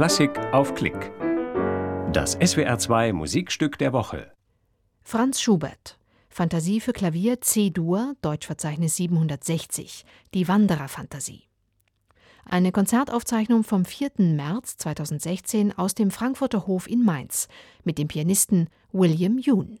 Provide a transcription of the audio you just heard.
Klassik auf Klick. Das SWR2 Musikstück der Woche. Franz Schubert. Fantasie für Klavier C-Dur, Deutschverzeichnis 760. Die Wandererfantasie. Eine Konzertaufzeichnung vom 4. März 2016 aus dem Frankfurter Hof in Mainz mit dem Pianisten William Yoon.